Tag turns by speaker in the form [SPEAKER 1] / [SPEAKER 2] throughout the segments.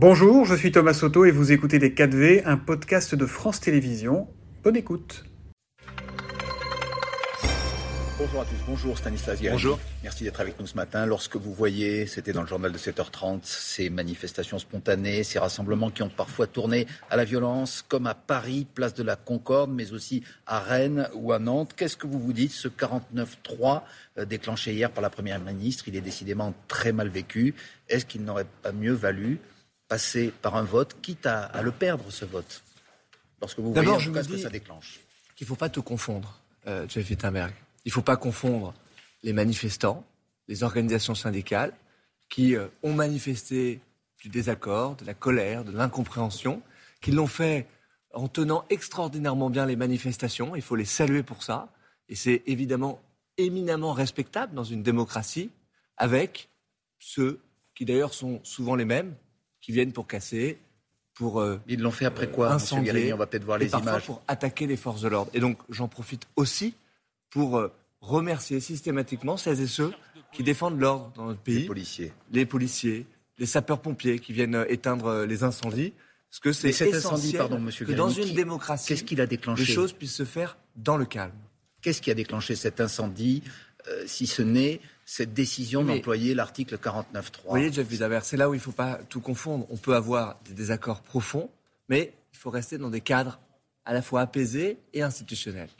[SPEAKER 1] Bonjour, je suis Thomas Soto et vous écoutez Les 4V, un podcast de France Télévisions. Bonne écoute.
[SPEAKER 2] Bonjour à tous, bonjour Stanislas.
[SPEAKER 3] Bonjour.
[SPEAKER 2] Merci d'être avec nous ce matin. Lorsque vous voyez, c'était dans le journal de 7h30, ces manifestations spontanées, ces rassemblements qui ont parfois tourné à la violence, comme à Paris, place de la Concorde, mais aussi à Rennes ou à Nantes, qu'est-ce que vous vous dites? Ce 49-3 euh, déclenché hier par la Première ministre, il est décidément très mal vécu. Est-ce qu'il n'aurait pas mieux valu passer par un vote, quitte à, à le perdre, ce vote Lorsque vous voyez
[SPEAKER 3] D'abord,
[SPEAKER 2] en
[SPEAKER 3] je
[SPEAKER 2] tout
[SPEAKER 3] me
[SPEAKER 2] cas ce que ça déclenche.
[SPEAKER 3] qu'il ne faut pas tout confondre, euh, Jeff Wittenberg. Il ne faut pas confondre les manifestants, les organisations syndicales qui euh, ont manifesté du désaccord, de la colère, de l'incompréhension, qui l'ont fait en tenant extraordinairement bien les manifestations. Il faut les saluer pour ça. Et c'est évidemment éminemment respectable dans une démocratie, avec ceux qui d'ailleurs sont souvent les mêmes, qui viennent pour casser, pour euh,
[SPEAKER 2] Ils l'ont fait après quoi,
[SPEAKER 3] incendier,
[SPEAKER 2] Guérini On va peut-être voir
[SPEAKER 3] et
[SPEAKER 2] les
[SPEAKER 3] parfois
[SPEAKER 2] images.
[SPEAKER 3] pour attaquer les forces de l'ordre. Et donc j'en profite aussi pour euh, remercier systématiquement celles et ceux qui défendent l'ordre dans notre pays,
[SPEAKER 2] Les policiers.
[SPEAKER 3] les policiers, les sapeurs-pompiers qui viennent euh, éteindre euh, les incendies. Parce que c'est essentiel
[SPEAKER 2] incendie, pardon, Monsieur
[SPEAKER 3] que dans une
[SPEAKER 2] qui-
[SPEAKER 3] démocratie,
[SPEAKER 2] Qu'est-ce qu'il a déclenché
[SPEAKER 3] les choses puissent se faire dans le calme.
[SPEAKER 2] Qu'est-ce qui a déclenché cet incendie, euh, si ce n'est cette décision d'employer l'article 49.3
[SPEAKER 3] Vous voyez, Jeff Wiesenberg, c'est là où il ne faut pas tout confondre. On peut avoir des désaccords profonds, mais il faut rester dans des cadres à la fois apaisés et institutionnels.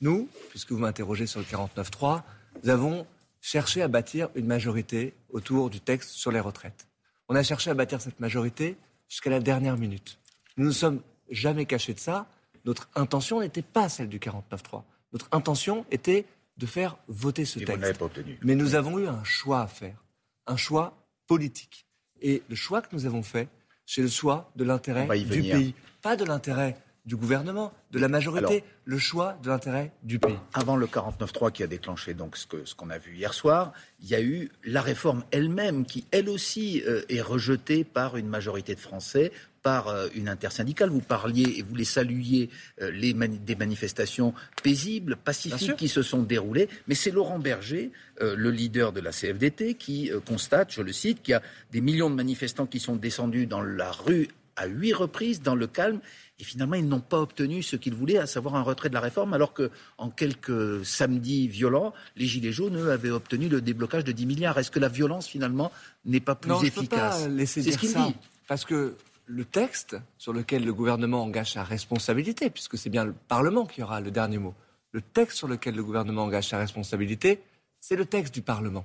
[SPEAKER 3] Nous, puisque vous m'interrogez sur le 49.3, nous avons cherché à bâtir une majorité autour du texte sur les retraites. On a cherché à bâtir cette majorité jusqu'à la dernière minute. Nous ne nous sommes jamais cachés de ça. Notre intention n'était pas celle du 49.3. Notre intention était de faire voter ce
[SPEAKER 2] Et
[SPEAKER 3] texte.
[SPEAKER 2] pas obtenu.
[SPEAKER 3] Mais nous avons eu un choix à faire, un choix politique. Et le choix que nous avons fait, c'est le choix de l'intérêt du pays, pas de l'intérêt du gouvernement, de la majorité,
[SPEAKER 2] Alors-
[SPEAKER 3] le choix de l'intérêt du pays.
[SPEAKER 2] Avant le 49.3 qui a déclenché donc ce que- ce qu'on a vu hier soir, il y a eu la réforme elle-même qui, elle aussi, euh, est rejetée par une majorité de Français, par euh, une intersyndicale. Vous parliez et vous les saluiez euh, les mani- des manifestations paisibles, pacifiques qui se sont déroulées. Mais c'est Laurent Berger, euh, le leader de la CFDT, qui euh, constate, je le cite, qu'il y a des millions de manifestants qui sont descendus dans la rue à huit reprises dans le calme. Et finalement, ils n'ont pas obtenu ce qu'ils voulaient, à savoir un retrait de la réforme, alors que en quelques samedis violents, les Gilets jaunes, eux, avaient obtenu le déblocage de 10 milliards. Est-ce que la violence, finalement, n'est pas plus
[SPEAKER 3] non,
[SPEAKER 2] efficace? C'est ce qu'il dit.
[SPEAKER 3] parce que le texte sur lequel le gouvernement engage sa responsabilité, puisque c'est bien le Parlement qui aura le dernier mot, le texte sur lequel le gouvernement engage sa responsabilité, c'est le texte du Parlement.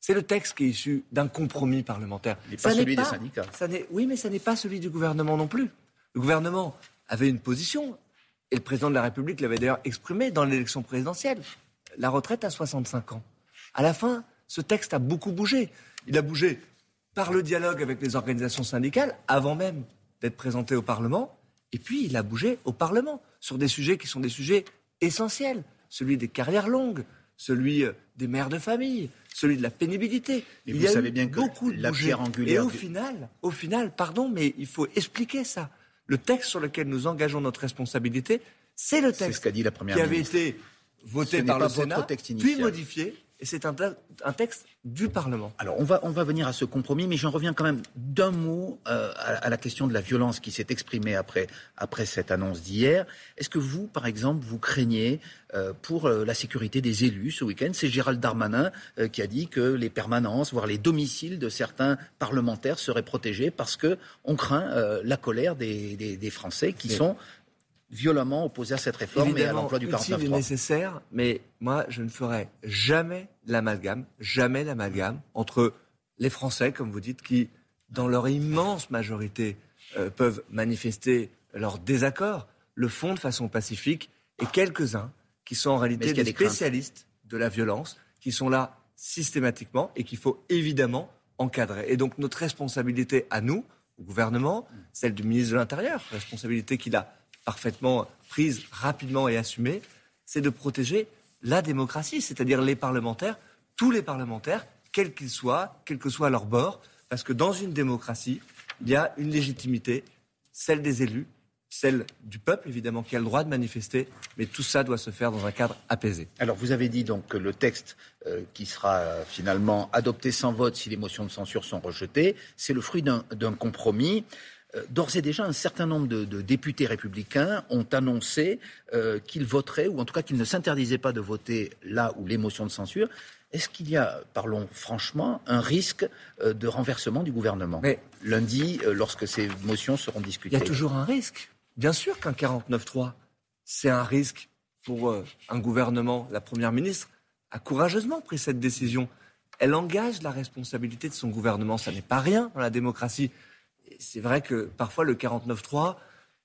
[SPEAKER 3] C'est le texte qui est issu d'un compromis parlementaire.
[SPEAKER 2] Mais
[SPEAKER 3] Ça
[SPEAKER 2] pas
[SPEAKER 3] n'est
[SPEAKER 2] celui des syndicats.
[SPEAKER 3] ça n'est- oui, mais ça n'est pas celui du gouvernement non plus. Le gouvernement avait une position, et le président de la République l'avait d'ailleurs exprimé dans l'élection présidentielle. La retraite à 65 ans. À la fin, ce texte a beaucoup bougé. Il a bougé par le dialogue avec les organisations syndicales, avant même d'être présenté au Parlement, et puis il a bougé au Parlement sur des sujets qui sont des sujets essentiels. Celui des carrières longues, celui euh, des mères de famille, celui de la pénibilité.
[SPEAKER 2] Mais
[SPEAKER 3] il
[SPEAKER 2] vous
[SPEAKER 3] y a
[SPEAKER 2] savez
[SPEAKER 3] eu
[SPEAKER 2] bien que
[SPEAKER 3] beaucoup de
[SPEAKER 2] la
[SPEAKER 3] bougé.
[SPEAKER 2] pierre angulaire
[SPEAKER 3] Et au
[SPEAKER 2] du-
[SPEAKER 3] final, au final, pardon, mais il faut expliquer ça. Le texte sur lequel nous engageons notre responsabilité, c'est le texte
[SPEAKER 2] ce qu'a dit la Première
[SPEAKER 3] qui avait
[SPEAKER 2] ministre.
[SPEAKER 3] été voté
[SPEAKER 2] Ce
[SPEAKER 3] par le Sénat, puis modifié, et c'est un, te- un texte du Parlement.
[SPEAKER 2] Alors, on va, on va venir à ce compromis, mais j'en reviens quand même d'un mot euh, à, à la question de la violence qui s'est exprimée après, après cette annonce d'hier. Est-ce que vous, par exemple, vous craignez euh, pour euh, la sécurité des élus ce week-end? C'est Gérald Darmanin euh, qui a dit que les permanences, voire les domiciles de certains parlementaires seraient protégés parce que on craint euh, la colère des, des- des Français qui sont violemment opposés à cette réforme et à
[SPEAKER 3] Évidemment,
[SPEAKER 2] l'emploi du
[SPEAKER 3] utile et
[SPEAKER 2] 49.3.
[SPEAKER 3] nécessaire, mais moi, je ne ferai jamais l'amalgame, jamais l'amalgame entre les Français, comme vous dites, qui, dans leur immense majorité, euh, peuvent manifester leur désaccord, le font de façon pacifique, et quelques-uns qui sont en réalité des spécialistes de la violence, qui sont là systématiquement et qu'il faut évidemment encadrer. Et donc notre responsabilité à nous, au gouvernement, celle du ministre de l'Intérieur, responsabilité qu'il a parfaitement prise rapidement et assumée, c'est de protéger la démocratie, c'est-à-dire les parlementaires, tous les parlementaires, quels qu'ils soient, quel que soit leur bord, parce que dans une démocratie, il y a une légitimité, celle des élus, celle du peuple, évidemment, qui a le droit de manifester, mais tout ça doit se faire dans un cadre apaisé.
[SPEAKER 2] Alors, vous avez dit donc que le texte euh, qui sera euh, finalement adopté sans vote si les motions de censure sont rejetées, c'est le fruit d'un compromis. Euh, d'ores et déjà, un certain nombre de, députés républicains ont annoncé qu'ils voteraient, ou en tout cas qu'ils ne s'interdisaient pas de voter là où les motions de censure. Est-ce qu'il y a, parlons franchement, un risque de renversement du gouvernement? Lundi, lorsque ces motions seront discutées
[SPEAKER 3] Il y a toujours un risque. Bien sûr qu'un 49-3, c'est un risque pour euh, un gouvernement. La Première ministre a courageusement pris cette décision. Elle engage la responsabilité de son gouvernement. Ça n'est pas rien dans la démocratie. C'est vrai que parfois le 49-3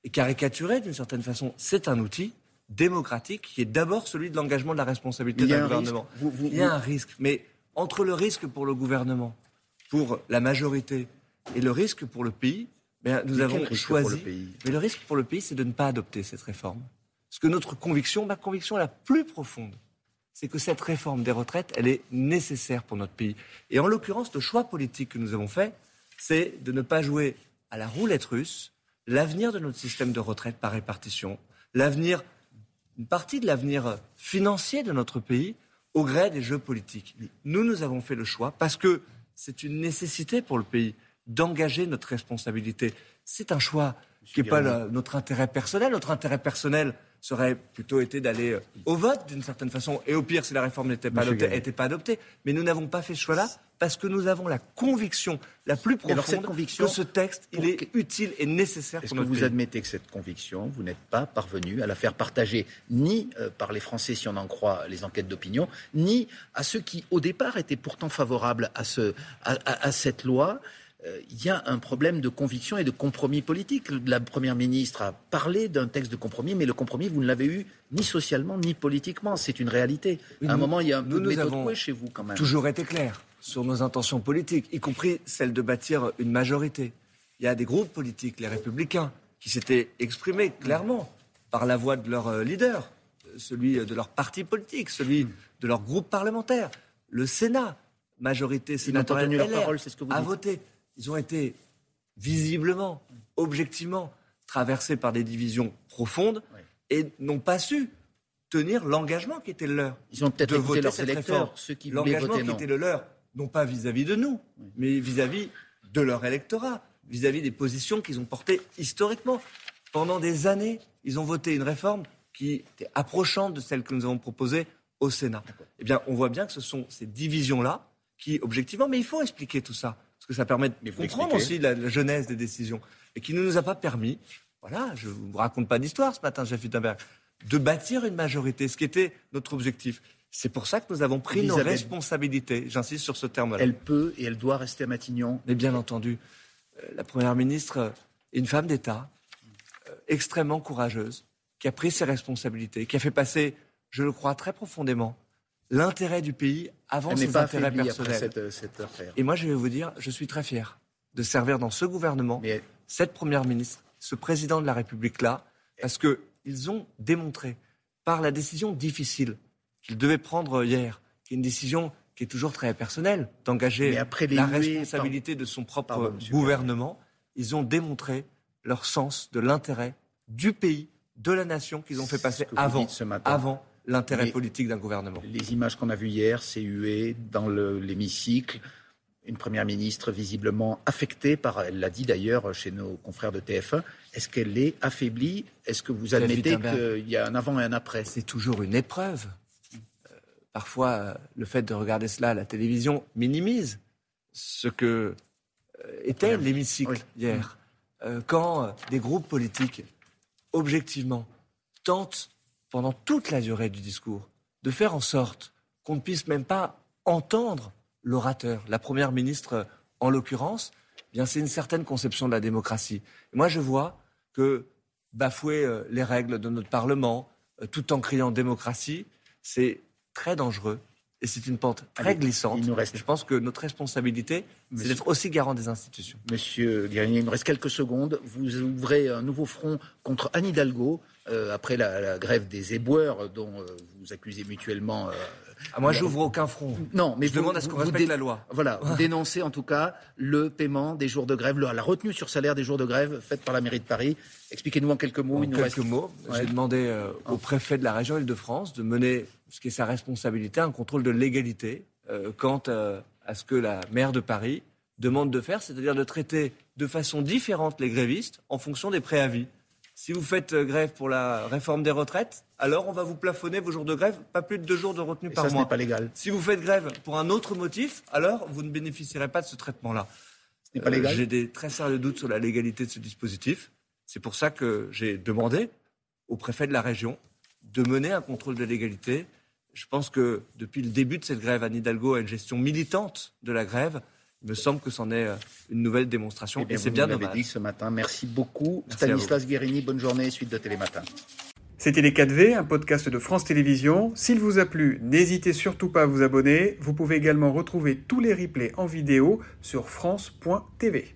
[SPEAKER 3] est caricaturé d'une certaine façon. C'est un outil démocratique qui est d'abord celui de l'engagement de la responsabilité d'un gouvernement. Il y a un risque. Mais entre le risque pour le gouvernement, pour la majorité, et le risque pour le pays, nous avons choisi. Mais le risque pour le pays, c'est de ne pas adopter cette réforme. Parce que notre conviction, ma conviction la plus profonde, c'est que cette réforme des retraites, elle est nécessaire pour notre pays. Et en l'occurrence, le choix politique que nous avons fait, c'est de ne pas jouer à la roulette russe l'avenir de notre système de retraite par répartition, l'avenir, une partie de l'avenir financier de notre pays au gré des jeux politiques. Nous, nous avons fait le choix parce que c'est une nécessité pour le pays d'engager notre responsabilité. C'est un choix qui n'est pas notre intérêt personnel. Notre intérêt personnel serait plutôt été d'aller euh, au vote d'une certaine façon. Et au pire, si la réforme n'était pas, adoptée, pas adoptée. Mais nous n'avons pas fait ce choix-là parce que nous avons la conviction la plus profonde que ce texte il est utile et nécessaire
[SPEAKER 2] Est-ce que vous admettez que cette conviction, vous n'êtes pas parvenu à la faire partager ni euh, par les Français, si on en croit les enquêtes d'opinion, ni à ceux qui, au départ, étaient pourtant favorables à, ce, à cette loi il y a un problème de conviction et de compromis politique. La Première ministre a parlé d'un texte de compromis, mais le compromis, vous ne l'avez eu ni socialement ni politiquement. C'est une réalité. à un moment, il y a un peu de méthode chez vous quand même.
[SPEAKER 3] Toujours été clair sur nos intentions politiques, y compris celle de bâtir une majorité. Il y a des groupes politiques, les Républicains, qui s'étaient exprimés clairement par la voix de leur euh, leader, celui de leur parti politique, celui de leur groupe parlementaire. Le Sénat, majorité sénatoriale, LR, parole, ce que vous a voté ils ont été visiblement, objectivement, traversés par des divisions profondes et n'ont pas su tenir l'engagement qui était le leur.
[SPEAKER 2] Ils ont peut-être écouté leurs électeurs,
[SPEAKER 3] ceux qui L'engagement qui était le leur, non pas vis-à-vis de nous, mais vis-à-vis de leur électorat, vis-à-vis des positions qu'ils ont portées historiquement. Pendant des années, ils ont voté une réforme qui était approchante de celle que nous avons proposée au Sénat. Eh bien, on voit bien que ce sont ces divisions-là qui, objectivement, mais il faut expliquer tout ça parce que ça permet de comprendre aussi la, genèse des décisions, et qui ne nous a pas permis, voilà, je ne vous raconte pas d'histoire ce matin, Jeff Wittenberg, de bâtir une majorité, ce qui était notre objectif. C'est pour ça que nous avons pris nos responsabilités. J'insiste sur ce terme-là.
[SPEAKER 2] Elle peut et elle doit rester à Matignon.
[SPEAKER 3] Mais bien entendu, euh, la Première ministre est une femme d'État euh, extrêmement courageuse, qui a pris ses responsabilités, qui a fait passer, je le crois très profondément, l'intérêt du pays avant ses intérêts personnels. Et moi, je vais vous dire, je suis très fier de servir dans ce gouvernement, cette première ministre, ce président de la République-là, parce qu'ils ont démontré, par la décision difficile qu'ils devaient prendre hier, qui est une décision qui est toujours très personnelle, d'engager la responsabilité de son propre gouvernement, ils ont démontré leur sens de l'intérêt du pays, de la nation qu'ils ont fait passer avant, avant l'intérêt politique d'un gouvernement.
[SPEAKER 2] Les images qu'on a vues hier, c'est hué dans l'hémicycle. Une première ministre visiblement affectée par, elle l'a dit d'ailleurs chez nos confrères de TF1. Est-ce qu'elle est affaiblie? Est-ce que vous admettez qu'il y a un avant et un après?
[SPEAKER 3] C'est toujours une épreuve. Euh, parfois, euh, le fait de regarder cela à la télévision minimise ce que euh, était l'hémicycle hier. quand des groupes politiques, objectivement, tentent pendant toute la durée du discours, de faire en sorte qu'on ne puisse même pas entendre l'orateur, la première ministre en l'occurrence, eh bien c'est une certaine conception de la démocratie. moi, je vois que bafouer euh, les règles de notre Parlement, euh, tout en criant démocratie, c'est très dangereux et c'est une pente très glissante. Il nous reste... Je pense que notre responsabilité, c'est d'être aussi garant des institutions.
[SPEAKER 2] Monsieur Guérini, il nous reste quelques secondes. Vous ouvrez un nouveau front contre Anne Hidalgo, euh, après la, grève des éboueurs dont vous accusez mutuellement.
[SPEAKER 3] Ah, moi, j'ouvre aucun front.
[SPEAKER 2] Non, mais
[SPEAKER 3] je demande à ce qu'on respecte la loi.
[SPEAKER 2] Voilà, vous dénoncez en tout cas le paiement des jours de grève, la retenue sur salaire des jours de grève faite par la mairie de Paris. Expliquez-nous en quelques mots.
[SPEAKER 3] En quelques mots, j'ai demandé au préfet de la région Île-de-France de mener, ce qui est sa responsabilité, un contrôle de légalité quant à ce que la maire de Paris demande de faire, c'est-à-dire de traiter de façon différente les grévistes en fonction des préavis. Si vous faites euh, grève pour la réforme des retraites, alors on va vous plafonner vos jours de grève, pas plus de deux jours de retenue par
[SPEAKER 2] mois.
[SPEAKER 3] Ce
[SPEAKER 2] n'est pas légal.
[SPEAKER 3] Si vous faites grève pour un autre motif, alors vous ne bénéficierez pas de ce traitement-là.
[SPEAKER 2] Ce n'est pas légal.
[SPEAKER 3] Euh, j'ai des très sérieux doutes sur la légalité de ce dispositif. C'est pour ça que j'ai demandé au préfet de la région de mener un contrôle de légalité. Je pense que depuis le début de cette grève, Anne Hidalgo a une gestion militante de la grève. Il me semble que c'en est euh, une nouvelle démonstration.
[SPEAKER 2] Eh et c'est bien dommage. dit ce matin. Merci beaucoup. Stanislas Guérini, bonne journée. Suite de Télématin.
[SPEAKER 1] C'était Les 4V, un podcast de France Télévisions. S'il vous a plu, n'hésitez surtout pas à vous abonner. Vous pouvez également retrouver tous les replays en vidéo sur France.tv.